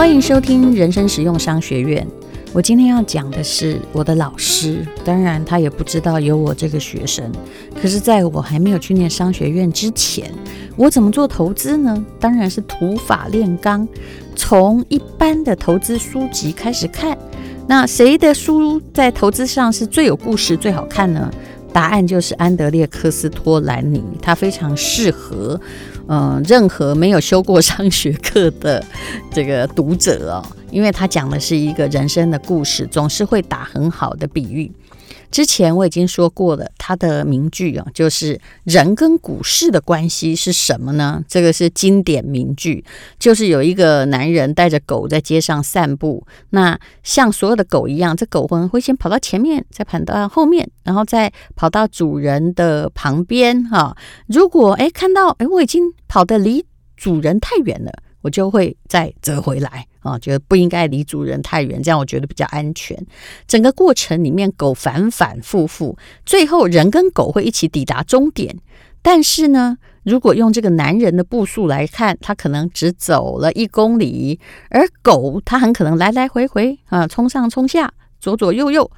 欢迎收听人生实用商学院。我今天要讲的是我的老师，当然他也不知道有我这个学生。可是，在我还没有去念商学院之前，我怎么做投资呢？当然是土法炼钢，从一般的投资书籍开始看。那谁的书在投资上是最有故事、最好看呢？答案就是安德烈克斯托兰尼，他非常适合，嗯，任何没有修过商学课的这个读者哦，因为他讲的是一个人生的故事，总是会打很好的比喻。之前我已经说过了，他的名句啊，就是人跟股市的关系是什么呢？这个是经典名句，就是有一个男人带着狗在街上散步，那像所有的狗一样，这狗会会先跑到前面，再跑到后面，然后再跑到主人的旁边哈。如果诶看到诶我已经跑得离主人太远了。我就会再折回来啊，觉得不应该离主人太远，这样我觉得比较安全。整个过程里面，狗反反复复，最后人跟狗会一起抵达终点。但是呢，如果用这个男人的步数来看，他可能只走了一公里，而狗它很可能来来回回啊，冲上冲下，左左右右，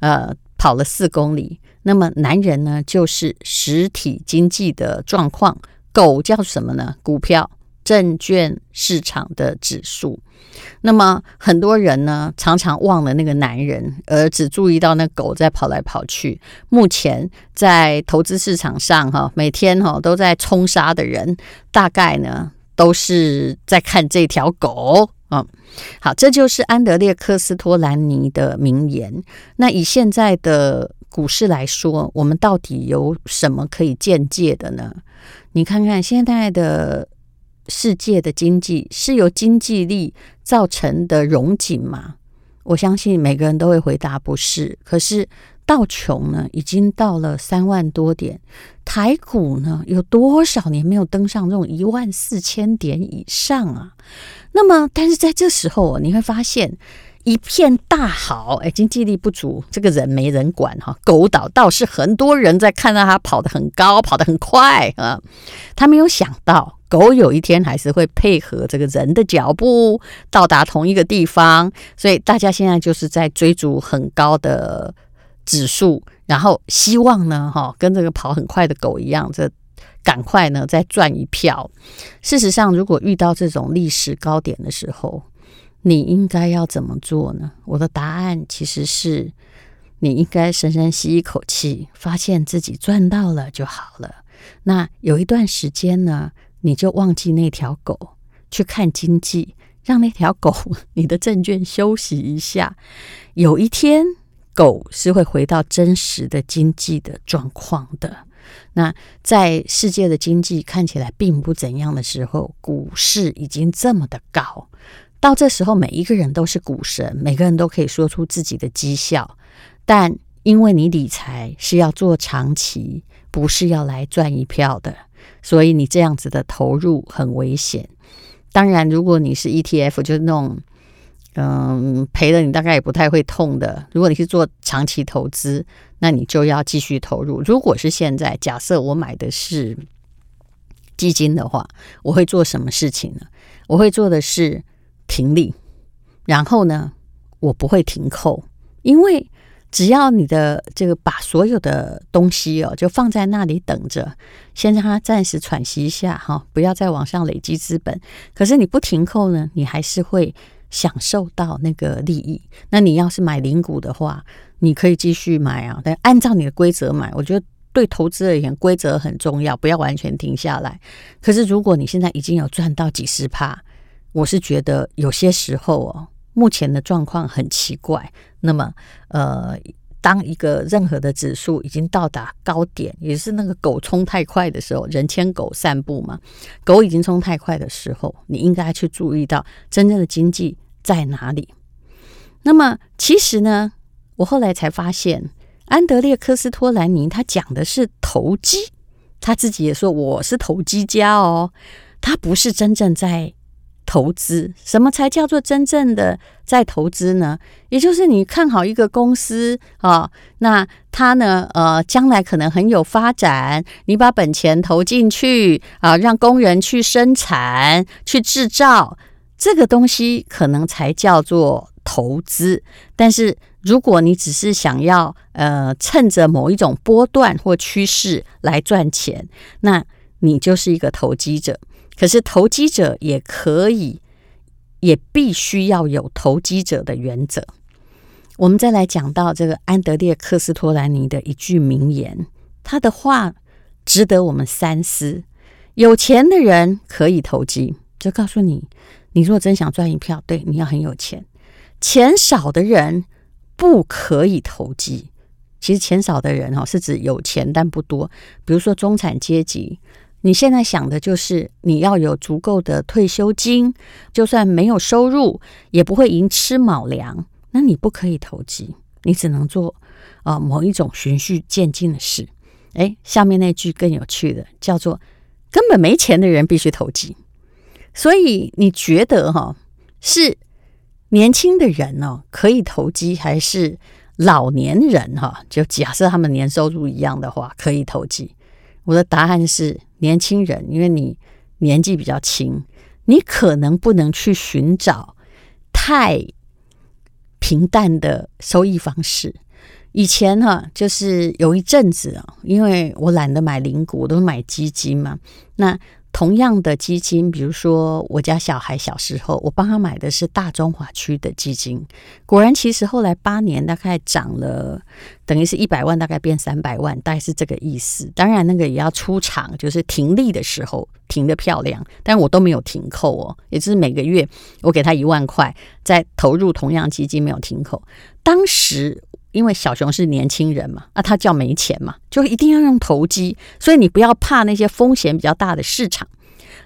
呃，跑了四公里。那么男人呢，就是实体经济的状况，狗叫什么呢？股票。证券市场的指数，那么很多人呢，常常忘了那个男人，而只注意到那狗在跑来跑去。目前在投资市场上，哈，每天哈都在冲杀的人，大概呢都是在看这条狗。嗯，好，这就是安德烈克斯托兰尼的名言。那以现在的股市来说，我们到底有什么可以见解的呢？你看看现在的。世界的经济是由经济力造成的荣景吗？我相信每个人都会回答不是。可是道琼呢，已经到了三万多点，台股呢，有多少年没有登上这种一万四千点以上啊？那么，但是在这时候，你会发现。一片大好，哎，经济力不足，这个人没人管哈。狗岛倒是很多人在看到他跑得很高，跑得很快啊。他没有想到，狗有一天还是会配合这个人的脚步到达同一个地方。所以大家现在就是在追逐很高的指数，然后希望呢，哈，跟这个跑很快的狗一样，这赶快呢再赚一票。事实上，如果遇到这种历史高点的时候，你应该要怎么做呢？我的答案其实是，你应该深深吸一口气，发现自己赚到了就好了。那有一段时间呢，你就忘记那条狗，去看经济，让那条狗，你的证券休息一下。有一天，狗是会回到真实的经济的状况的。那在世界的经济看起来并不怎样的时候，股市已经这么的高。到这时候，每一个人都是股神，每个人都可以说出自己的绩效。但因为你理财是要做长期，不是要来赚一票的，所以你这样子的投入很危险。当然，如果你是 ETF，就是那种嗯赔了你大概也不太会痛的。如果你是做长期投资，那你就要继续投入。如果是现在，假设我买的是基金的话，我会做什么事情呢？我会做的是。停利，然后呢，我不会停扣，因为只要你的这个把所有的东西哦，就放在那里等着，先让它暂时喘息一下哈，不要再往上累积资本。可是你不停扣呢，你还是会享受到那个利益。那你要是买零股的话，你可以继续买啊，但按照你的规则买。我觉得对投资而言，规则很重要，不要完全停下来。可是如果你现在已经有赚到几十趴。我是觉得有些时候哦，目前的状况很奇怪。那么，呃，当一个任何的指数已经到达高点，也是那个狗冲太快的时候，人牵狗散步嘛，狗已经冲太快的时候，你应该去注意到真正的经济在哪里。那么，其实呢，我后来才发现，安德烈科斯托兰尼他讲的是投机，他自己也说我是投机家哦，他不是真正在。投资，什么才叫做真正的在投资呢？也就是你看好一个公司啊，那它呢，呃，将来可能很有发展，你把本钱投进去啊，让工人去生产、去制造，这个东西可能才叫做投资。但是如果你只是想要呃趁着某一种波段或趋势来赚钱，那你就是一个投机者。可是投机者也可以，也必须要有投机者的原则。我们再来讲到这个安德烈克斯托兰尼的一句名言，他的话值得我们三思。有钱的人可以投机，就告诉你，你如果真想赚一票，对，你要很有钱。钱少的人不可以投机。其实钱少的人哈，是指有钱但不多，比如说中产阶级。你现在想的就是你要有足够的退休金，就算没有收入，也不会寅吃卯粮。那你不可以投机，你只能做啊、某一种循序渐进的事。诶，下面那句更有趣的，叫做根本没钱的人必须投机。所以你觉得哈是年轻的人哦可以投机，还是老年人哈就假设他们年收入一样的话可以投机？我的答案是。年轻人，因为你年纪比较轻，你可能不能去寻找太平淡的收益方式。以前哈、就是有一阵子啊，因为我懒得买零股，我都买基金嘛。那同样的基金，比如说我家小孩小时候，我帮他买的是大中华区的基金。果然，其实后来八年大概涨了，等于是一百万，大概变三百万，大概是这个意思。当然，那个也要出场，就是停利的时候停得漂亮，但我都没有停扣哦，也就是每个月我给他一万块，再投入同样基金没有停扣。当时。因为小熊是年轻人嘛，啊，他叫没钱嘛，就一定要用投机，所以你不要怕那些风险比较大的市场。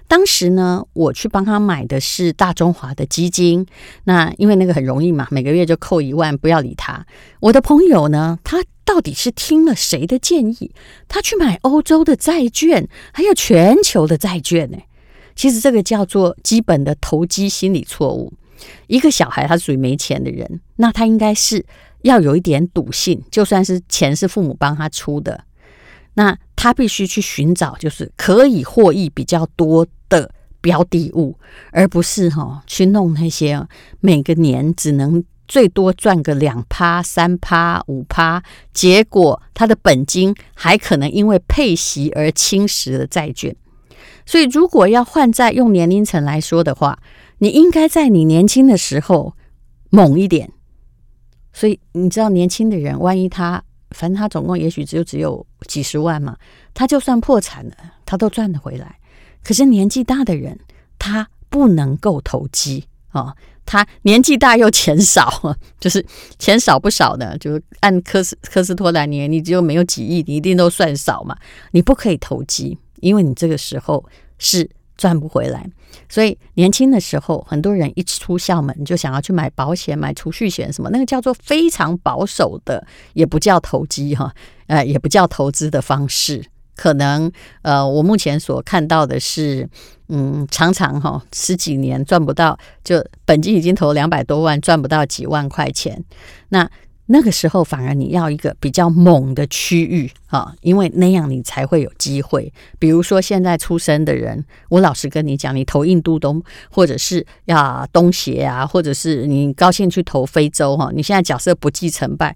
当时呢，我去帮他买的是大中华的基金，那因为那个很容易嘛，每个月就扣一万，不要理他。我的朋友呢，他到底是听了谁的建议，他去买欧洲的债券，还有全球的债券呢？其实这个叫做基本的投机心理错误。一个小孩他属于没钱的人，那他应该是。要有一点赌性，就算是钱是父母帮他出的，那他必须去寻找就是可以获益比较多的标的物，而不是哈、哦、去弄那些每个年只能最多赚个两趴、三趴、五趴，结果他的本金还可能因为配息而侵蚀了债券。所以，如果要换在用年龄层来说的话，你应该在你年轻的时候猛一点。所以你知道，年轻的人，万一他，反正他总共也许只有只有几十万嘛，他就算破产了，他都赚得回来。可是年纪大的人，他不能够投机啊、哦，他年纪大又钱少，就是钱少不少的，就是按科斯科斯托兰尼，你只有没有几亿，你一定都算少嘛，你不可以投机，因为你这个时候是。赚不回来，所以年轻的时候，很多人一出校门就想要去买保险、买储蓄险什么，那个叫做非常保守的，也不叫投机哈，呃，也不叫投资的方式。可能呃，我目前所看到的是，嗯，常常哈十几年赚不到，就本金已经投两百多万，赚不到几万块钱，那。那个时候反而你要一个比较猛的区域啊，因为那样你才会有机会。比如说现在出生的人，我老实跟你讲，你投印度东，或者是呀东协啊，或者是你高兴去投非洲哈，你现在假设不计成败，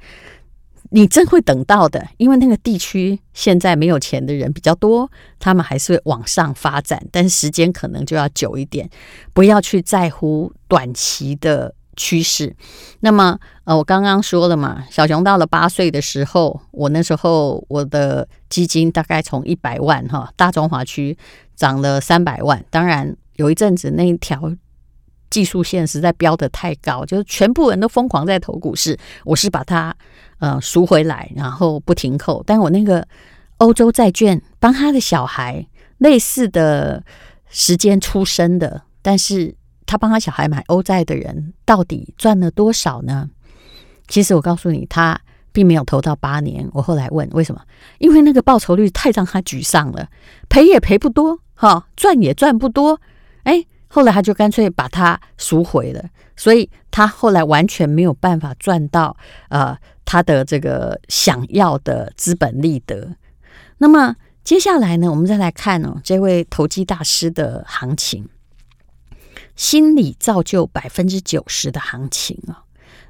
你真会等到的，因为那个地区现在没有钱的人比较多，他们还是会往上发展，但是时间可能就要久一点，不要去在乎短期的。趋势，那么呃，我刚刚说了嘛，小熊到了八岁的时候，我那时候我的基金大概从一百万哈，大中华区涨了三百万。当然有一阵子那一条技术线实在飙得太高，就是全部人都疯狂在投股市，我是把它呃赎回来，然后不停扣。但我那个欧洲债券帮他的小孩类似的时间出生的，但是。他帮他小孩买欧债的人到底赚了多少呢？其实我告诉你，他并没有投到八年。我后来问为什么？因为那个报酬率太让他沮丧了，赔也赔不多，哈，赚也赚不多。哎，后来他就干脆把它赎回了，所以他后来完全没有办法赚到呃他的这个想要的资本利得。那么接下来呢，我们再来看哦，这位投机大师的行情。心理造就百分之九十的行情啊。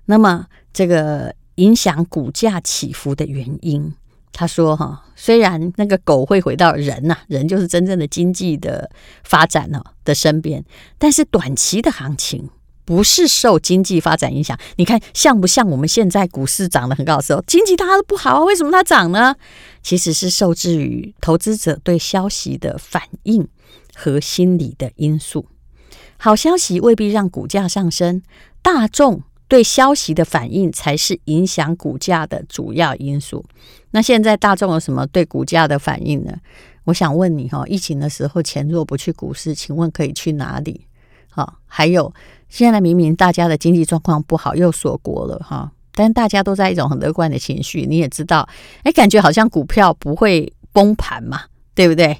那么这个影响股价起伏的原因，他说哈，虽然那个狗会回到人呐，人就是真正的经济的发展呢的身边，但是短期的行情。不是受经济发展影响，你看像不像我们现在股市涨得很高的时候，经济大家都不好啊，为什么它涨呢？其实是受制于投资者对消息的反应和心理的因素。好消息未必让股价上升，大众对消息的反应才是影响股价的主要因素。那现在大众有什么对股价的反应呢？我想问你哈，疫情的时候钱若不去股市，请问可以去哪里？好，还有。现在明明大家的经济状况不好，又锁国了哈，但大家都在一种很乐观的情绪。你也知道，哎，感觉好像股票不会崩盘嘛，对不对？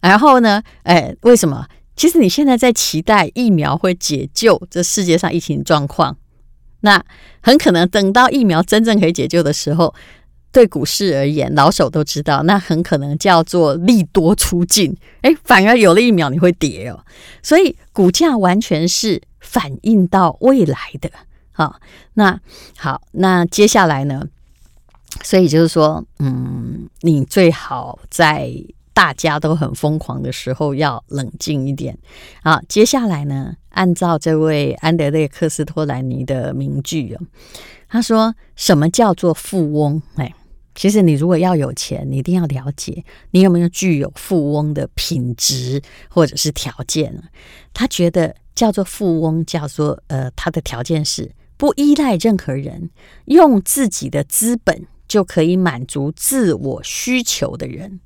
然后呢，哎，为什么？其实你现在在期待疫苗会解救这世界上疫情状况，那很可能等到疫苗真正可以解救的时候，对股市而言，老手都知道，那很可能叫做利多出尽，哎，反而有了疫苗你会跌哦，所以股价完全是。反映到未来的，好，那好，那接下来呢？所以就是说，嗯，你最好在大家都很疯狂的时候要冷静一点。好，接下来呢，按照这位安德烈克斯托兰尼的名句哦，他说：“什么叫做富翁？哎，其实你如果要有钱，你一定要了解你有没有具有富翁的品质或者是条件。”他觉得。叫做富翁，叫做呃，他的条件是不依赖任何人，用自己的资本就可以满足自我需求的人。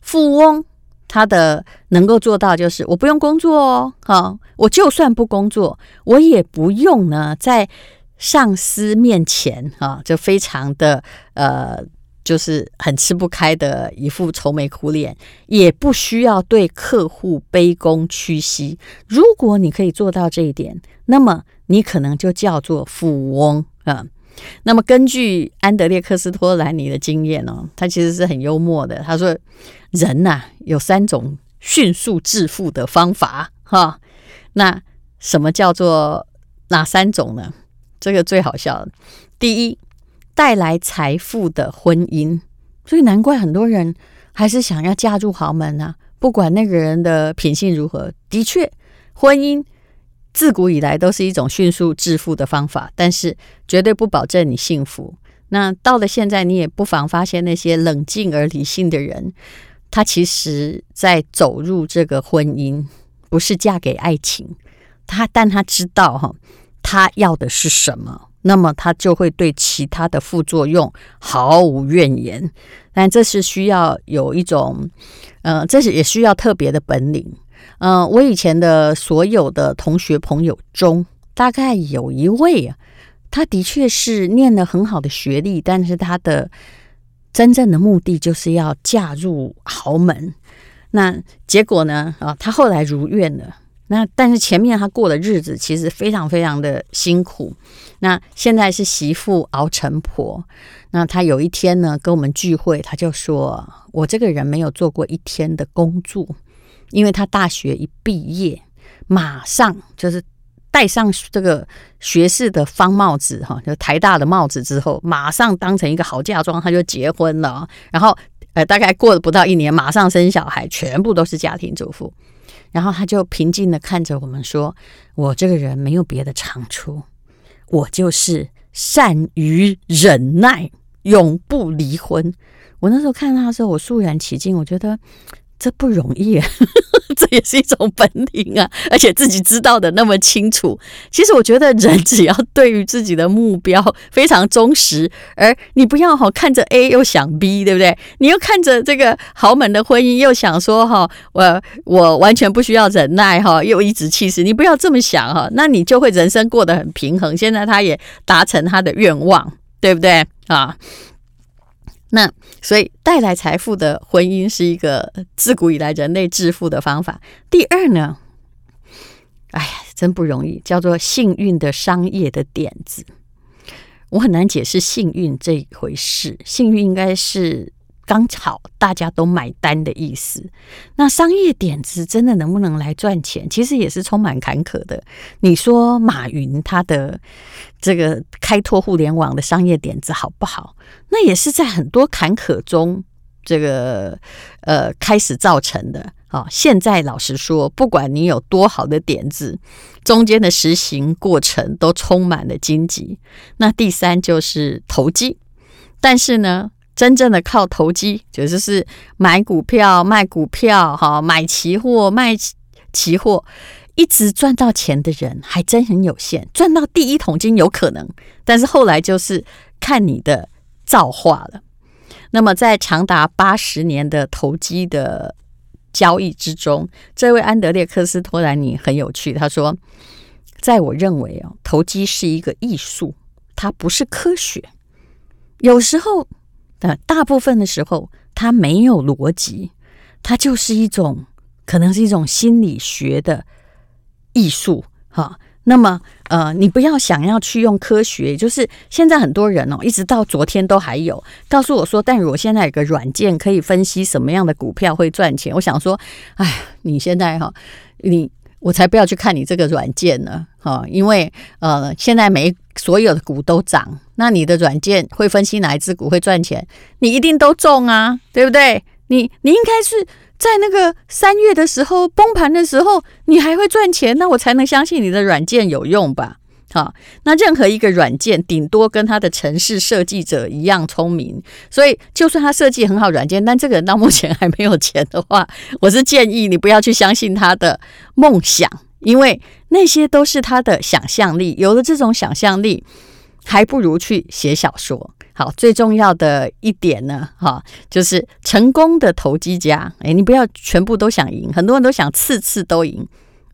富翁他的能够做到就是，我不用工作哦，好，我就算不工作，我也不用呢，在上司面前啊，就非常的呃。就是很吃不开的一副愁眉苦脸，也不需要对客户卑躬屈膝。如果你可以做到这一点，那么你可能就叫做富翁啊。那么根据安德烈克斯托兰尼的经验哦，他其实是很幽默的。他说：“人呐，有三种迅速致富的方法哈。那什么叫做哪三种呢？这个最好笑的，第一。”带来财富的婚姻，所以难怪很多人还是想要嫁入豪门啊！不管那个人的品性如何，的确，婚姻自古以来都是一种迅速致富的方法，但是绝对不保证你幸福。那到了现在，你也不妨发现那些冷静而理性的人，他其实在走入这个婚姻，不是嫁给爱情，他但他知道哈，他要的是什么。那么他就会对其他的副作用毫无怨言，但这是需要有一种，呃，这是也需要特别的本领。嗯、呃，我以前的所有的同学朋友中，大概有一位啊，他的确是念了很好的学历，但是他的真正的目的就是要嫁入豪门。那结果呢？啊，他后来如愿了。那但是前面他过的日子其实非常非常的辛苦。那现在是媳妇熬成婆。那他有一天呢，跟我们聚会，他就说：“我这个人没有做过一天的工作，因为他大学一毕业，马上就是戴上这个学士的方帽子，哈，就台大的帽子之后，马上当成一个好嫁妆，他就结婚了。然后，呃，大概过了不到一年，马上生小孩，全部都是家庭主妇。”然后他就平静的看着我们说：“我这个人没有别的长处，我就是善于忍耐，永不离婚。”我那时候看到他的时候，我肃然起敬，我觉得。这不容易，啊 这也是一种本领啊！而且自己知道的那么清楚。其实我觉得人只要对于自己的目标非常忠实，而你不要哈看着 A 又想 B，对不对？你又看着这个豪门的婚姻，又想说哈，我我完全不需要忍耐哈，又一直气使。你不要这么想哈，那你就会人生过得很平衡。现在他也达成他的愿望，对不对啊？那所以带来财富的婚姻是一个自古以来人类致富的方法。第二呢，哎呀，真不容易，叫做幸运的商业的点子。我很难解释幸运这一回事，幸运应该是刚好大家都买单的意思。那商业点子真的能不能来赚钱？其实也是充满坎坷的。你说马云他的这个开拓互联网的商业点子好不好？那也是在很多坎坷中这个呃开始造成的。好，现在老实说，不管你有多好的点子，中间的实行过程都充满了荆棘。那第三就是投机，但是呢，真正的靠投机，就是是买股票、卖股票，哈，买期货、卖期货，一直赚到钱的人还真很有限。赚到第一桶金有可能，但是后来就是看你的造化了。那么，在长达八十年的投机的交易之中，这位安德烈克斯托兰尼很有趣。他说：“在我认为哦，投机是一个艺术，它不是科学。有时候，呃，大部分的时候，它没有逻辑，它就是一种可能是一种心理学的艺术。哈，那么，呃，你不要想要去用科学，就是现在很多人哦，一直到昨天都还有告诉我说，但是我现在有个软件可以分析什么样的股票会赚钱。我想说，哎，你现在哈，你我才不要去看你这个软件呢，哈，因为呃，现在每所有的股都涨，那你的软件会分析哪一只股会赚钱？你一定都中啊，对不对？你你应该是。在那个三月的时候崩盘的时候，你还会赚钱，那我才能相信你的软件有用吧？好，那任何一个软件顶多跟他的城市设计者一样聪明，所以就算他设计很好软件，但这个人到目前还没有钱的话，我是建议你不要去相信他的梦想，因为那些都是他的想象力，有了这种想象力，还不如去写小说。好，最重要的一点呢，哈，就是成功的投机家。诶，你不要全部都想赢，很多人都想次次都赢。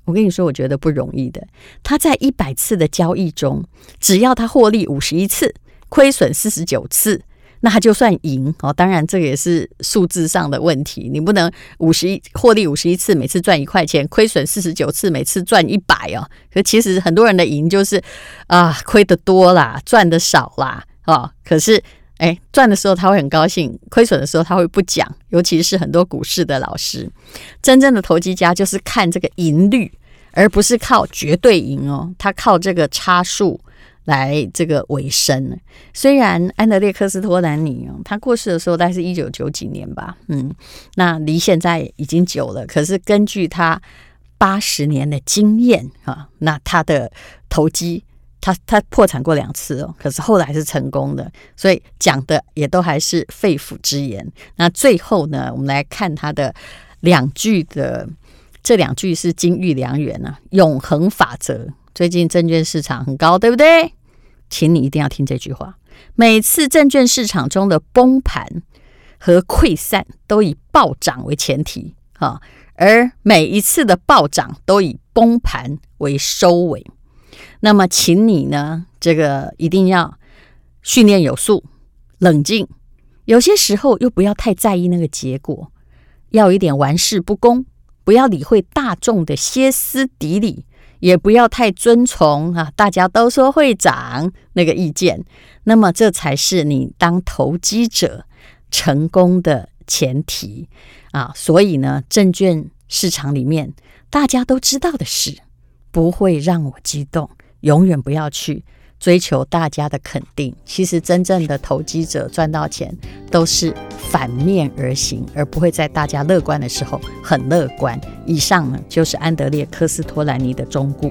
我跟你说，我觉得不容易的。他在一百次的交易中，只要他获利五十一次，亏损四十九次，那他就算赢哦。当然，这也是数字上的问题，你不能五十一获利五十一次，每次赚一块钱，亏损四十九次，每次赚一百哦。可其实很多人的赢就是啊，亏得多啦，赚得少啦。哦，可是，哎，赚的时候他会很高兴，亏损的时候他会不讲。尤其是很多股市的老师，真正的投机家就是看这个盈率，而不是靠绝对赢哦。他靠这个差数来这个维生。虽然安德烈克斯托兰尼哦，他过世的时候大概是一九九几年吧，嗯，那离现在已经久了。可是根据他八十年的经验啊，那他的投机。他他破产过两次哦，可是后来是成功的，所以讲的也都还是肺腑之言。那最后呢，我们来看他的两句的，这两句是金玉良缘啊，永恒法则。最近证券市场很高，对不对？请你一定要听这句话。每次证券市场中的崩盘和溃散都以暴涨为前提啊，而每一次的暴涨都以崩盘为收尾。那么，请你呢，这个一定要训练有素、冷静，有些时候又不要太在意那个结果，要有一点玩世不恭，不要理会大众的歇斯底里，也不要太遵从啊，大家都说会涨那个意见。那么，这才是你当投机者成功的前提啊。所以呢，证券市场里面大家都知道的事，不会让我激动。永远不要去追求大家的肯定。其实真正的投机者赚到钱，都是反面而行，而不会在大家乐观的时候很乐观。以上呢，就是安德烈·科斯托兰尼的忠告。